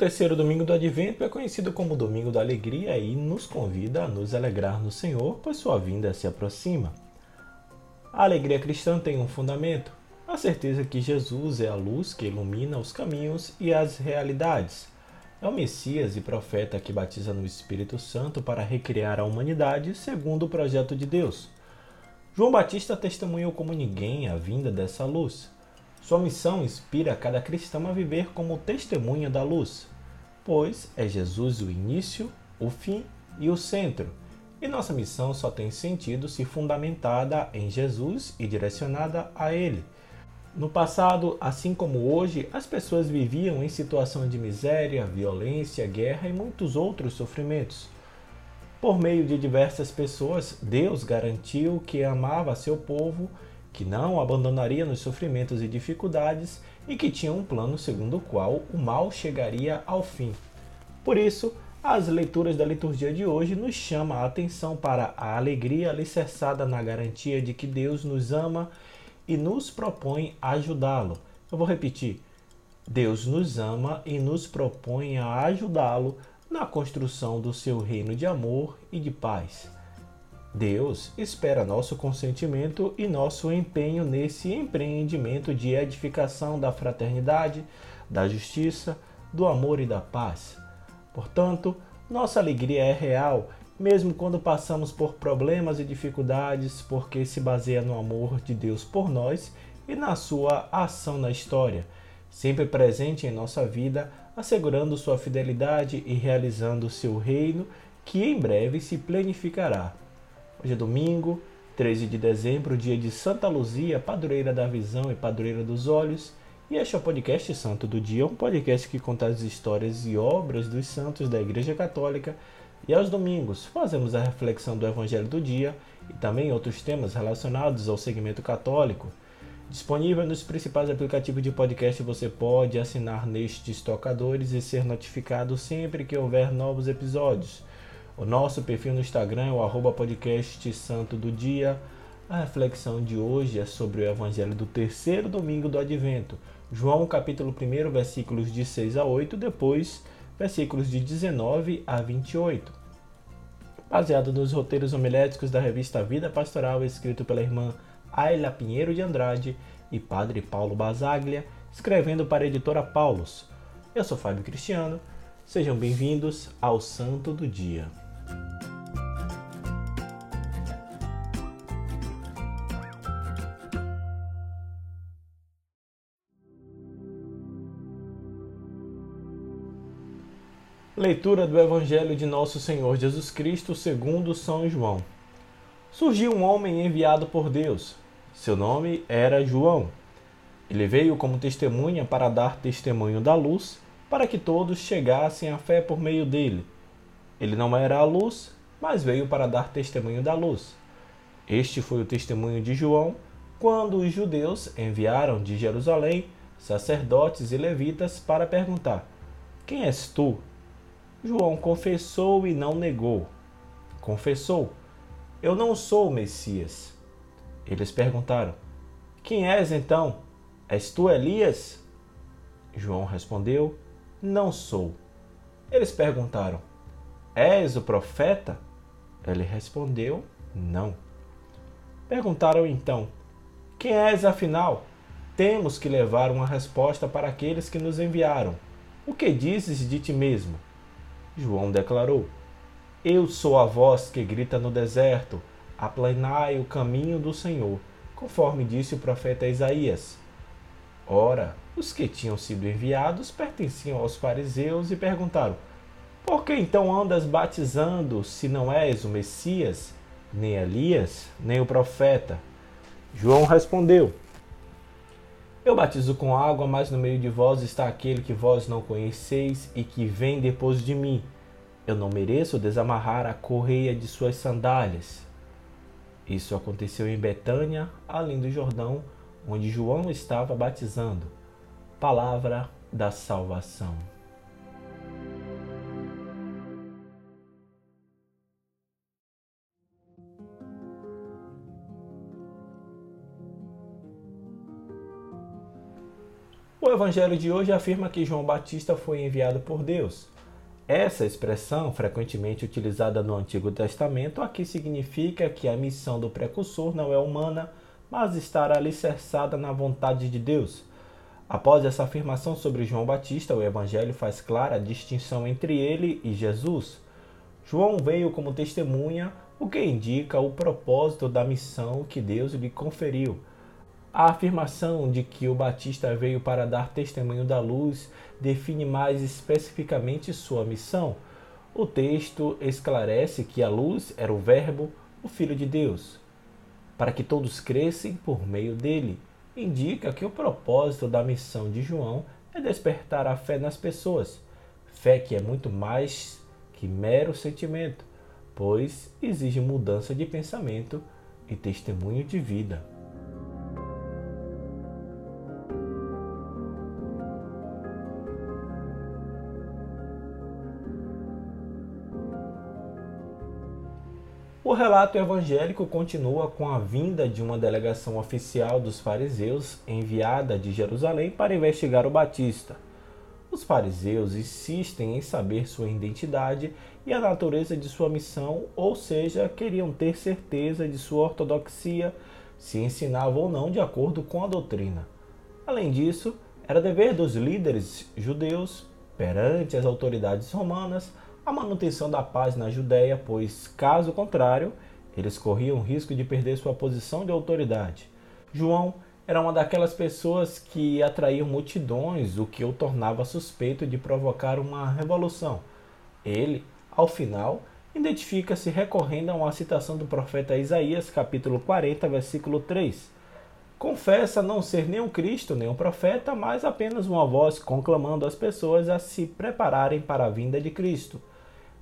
terceiro domingo do Advento é conhecido como Domingo da Alegria e nos convida a nos alegrar no Senhor, pois sua vinda se aproxima. A alegria cristã tem um fundamento, a certeza que Jesus é a luz que ilumina os caminhos e as realidades. É o Messias e profeta que batiza no Espírito Santo para recriar a humanidade segundo o projeto de Deus. João Batista testemunhou como ninguém a vinda dessa luz. Sua missão inspira cada cristão a viver como testemunha da luz, pois é Jesus o início, o fim e o centro. E nossa missão só tem sentido se fundamentada em Jesus e direcionada a Ele. No passado, assim como hoje, as pessoas viviam em situação de miséria, violência, guerra e muitos outros sofrimentos. Por meio de diversas pessoas, Deus garantiu que amava seu povo que não o abandonaria nos sofrimentos e dificuldades e que tinha um plano segundo o qual o mal chegaria ao fim. Por isso, as leituras da liturgia de hoje nos chamam a atenção para a alegria alicerçada na garantia de que Deus nos ama e nos propõe ajudá-lo. Eu vou repetir. Deus nos ama e nos propõe a ajudá-lo na construção do seu reino de amor e de paz. Deus espera nosso consentimento e nosso empenho nesse empreendimento de edificação da fraternidade, da justiça, do amor e da paz. Portanto, nossa alegria é real, mesmo quando passamos por problemas e dificuldades, porque se baseia no amor de Deus por nós e na sua ação na história, sempre presente em nossa vida, assegurando sua fidelidade e realizando seu reino, que em breve se planificará. Hoje é domingo, 13 de dezembro, dia de Santa Luzia, padroeira da visão e padroeira dos olhos. E este é o podcast Santo do Dia, um podcast que conta as histórias e obras dos santos da Igreja Católica. E aos domingos fazemos a reflexão do Evangelho do Dia e também outros temas relacionados ao segmento católico. Disponível nos principais aplicativos de podcast, você pode assinar nestes tocadores e ser notificado sempre que houver novos episódios. O nosso perfil no Instagram é o arroba podcast santo do dia. A reflexão de hoje é sobre o evangelho do terceiro domingo do advento. João capítulo 1, versículos de 6 a 8, depois versículos de 19 a 28. Baseado nos roteiros homiléticos da revista Vida Pastoral, escrito pela irmã Ayla Pinheiro de Andrade e padre Paulo Basaglia, escrevendo para a editora Paulus. Eu sou Fábio Cristiano. Sejam bem-vindos ao Santo do Dia. Leitura do Evangelho de Nosso Senhor Jesus Cristo segundo São João. Surgiu um homem enviado por Deus. Seu nome era João. Ele veio como testemunha para dar testemunho da luz, para que todos chegassem à fé por meio dele. Ele não era a luz, mas veio para dar testemunho da luz. Este foi o testemunho de João quando os judeus enviaram de Jerusalém sacerdotes e levitas para perguntar: Quem és tu? João confessou e não negou. Confessou: Eu não sou o Messias. Eles perguntaram: Quem és então? És tu Elias? João respondeu: Não sou. Eles perguntaram: És o profeta? Ele respondeu: Não. Perguntaram então: Quem és afinal? Temos que levar uma resposta para aqueles que nos enviaram. O que dizes de ti mesmo? João declarou: Eu sou a voz que grita no deserto, aplanai o caminho do Senhor, conforme disse o profeta Isaías. Ora, os que tinham sido enviados pertenciam aos fariseus e perguntaram: Por que então andas batizando, se não és o Messias, nem Elias, nem o profeta? João respondeu: eu batizo com água, mas no meio de vós está aquele que vós não conheceis e que vem depois de mim. Eu não mereço desamarrar a correia de suas sandálias. Isso aconteceu em Betânia, além do Jordão, onde João estava batizando. Palavra da salvação. O evangelho de hoje afirma que João Batista foi enviado por Deus. Essa expressão, frequentemente utilizada no Antigo Testamento, aqui significa que a missão do precursor não é humana, mas estará alicerçada na vontade de Deus. Após essa afirmação sobre João Batista, o Evangelho faz clara a distinção entre ele e Jesus. João veio como testemunha, o que indica o propósito da missão que Deus lhe conferiu. A afirmação de que o Batista veio para dar testemunho da luz define mais especificamente sua missão. O texto esclarece que a luz era o Verbo, o Filho de Deus, para que todos crescem por meio dele. Indica que o propósito da missão de João é despertar a fé nas pessoas, fé que é muito mais que mero sentimento, pois exige mudança de pensamento e testemunho de vida. Relato evangélico continua com a vinda de uma delegação oficial dos fariseus enviada de Jerusalém para investigar o Batista. Os fariseus insistem em saber sua identidade e a natureza de sua missão, ou seja, queriam ter certeza de sua ortodoxia, se ensinava ou não de acordo com a doutrina. Além disso, era dever dos líderes judeus, perante as autoridades romanas, a manutenção da paz na Judéia, pois, caso contrário, eles corriam o risco de perder sua posição de autoridade. João era uma daquelas pessoas que atraíam multidões, o que o tornava suspeito de provocar uma revolução. Ele, ao final, identifica-se recorrendo a uma citação do profeta Isaías, capítulo 40, versículo 3. Confessa não ser nem um Cristo, nem um profeta, mas apenas uma voz conclamando as pessoas a se prepararem para a vinda de Cristo.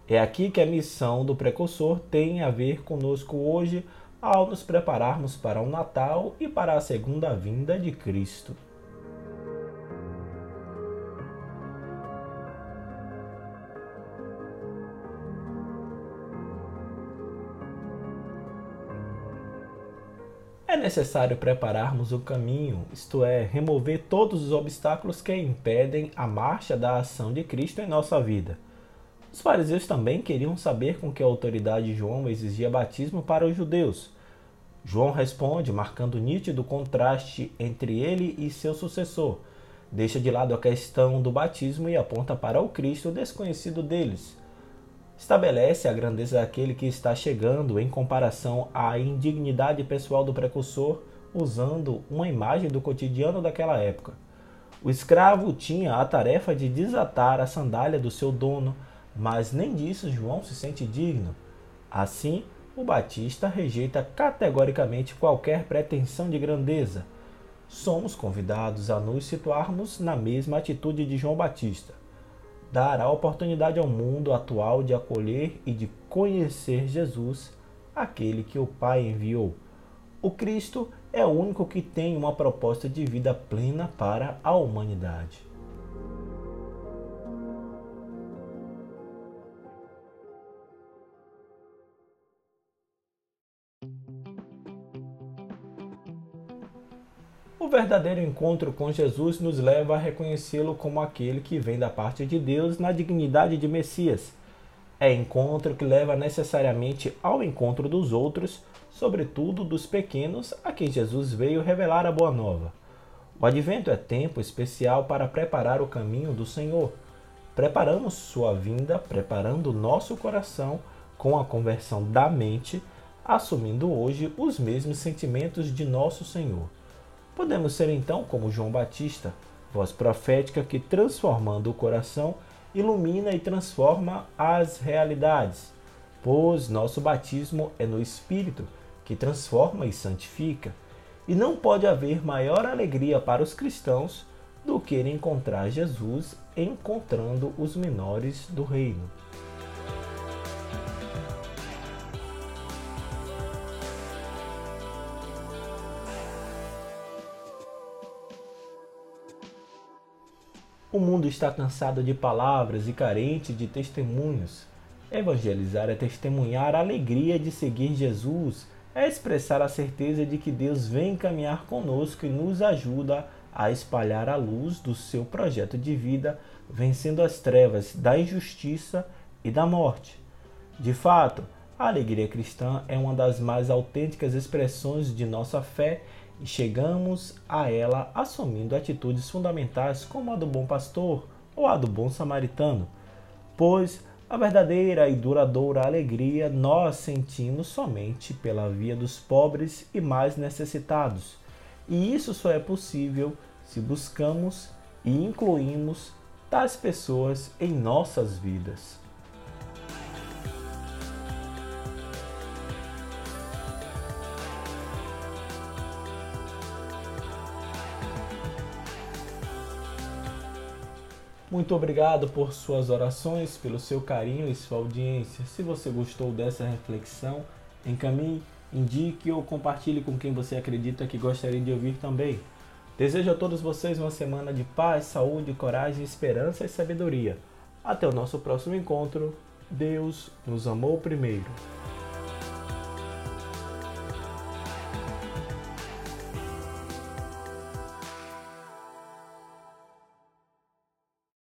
É aqui que a missão do precursor tem a ver conosco hoje ao nos prepararmos para o Natal e para a segunda vinda de Cristo. É necessário prepararmos o caminho, isto é, remover todos os obstáculos que impedem a marcha da ação de Cristo em nossa vida. Os fariseus também queriam saber com que autoridade João exigia batismo para os judeus. João responde, marcando nítido contraste entre ele e seu sucessor. Deixa de lado a questão do batismo e aponta para o Cristo desconhecido deles. Estabelece a grandeza daquele que está chegando em comparação à indignidade pessoal do precursor, usando uma imagem do cotidiano daquela época. O escravo tinha a tarefa de desatar a sandália do seu dono, mas nem disso João se sente digno. Assim, o Batista rejeita categoricamente qualquer pretensão de grandeza. Somos convidados a nos situarmos na mesma atitude de João Batista. Dar a oportunidade ao mundo atual de acolher e de conhecer Jesus, aquele que o Pai enviou. O Cristo é o único que tem uma proposta de vida plena para a humanidade. Verdadeiro encontro com Jesus nos leva a reconhecê-lo como aquele que vem da parte de Deus na dignidade de Messias. É encontro que leva necessariamente ao encontro dos outros, sobretudo dos pequenos a quem Jesus veio revelar a boa nova. O advento é tempo especial para preparar o caminho do Senhor. Preparamos sua vinda, preparando nosso coração com a conversão da mente, assumindo hoje os mesmos sentimentos de nosso Senhor. Podemos ser então como João Batista, voz profética que, transformando o coração, ilumina e transforma as realidades, pois nosso batismo é no Espírito, que transforma e santifica. E não pode haver maior alegria para os cristãos do que encontrar Jesus encontrando os menores do reino. O mundo está cansado de palavras e carente de testemunhos. Evangelizar é testemunhar a alegria de seguir Jesus, é expressar a certeza de que Deus vem caminhar conosco e nos ajuda a espalhar a luz do seu projeto de vida, vencendo as trevas da injustiça e da morte. De fato, a alegria cristã é uma das mais autênticas expressões de nossa fé e chegamos a ela assumindo atitudes fundamentais como a do bom pastor ou a do bom samaritano, pois a verdadeira e duradoura alegria nós sentimos somente pela via dos pobres e mais necessitados, e isso só é possível se buscamos e incluímos tais pessoas em nossas vidas. Muito obrigado por suas orações, pelo seu carinho e sua audiência. Se você gostou dessa reflexão, encaminhe, indique ou compartilhe com quem você acredita que gostaria de ouvir também. Desejo a todos vocês uma semana de paz, saúde, coragem, esperança e sabedoria. Até o nosso próximo encontro. Deus nos amou primeiro.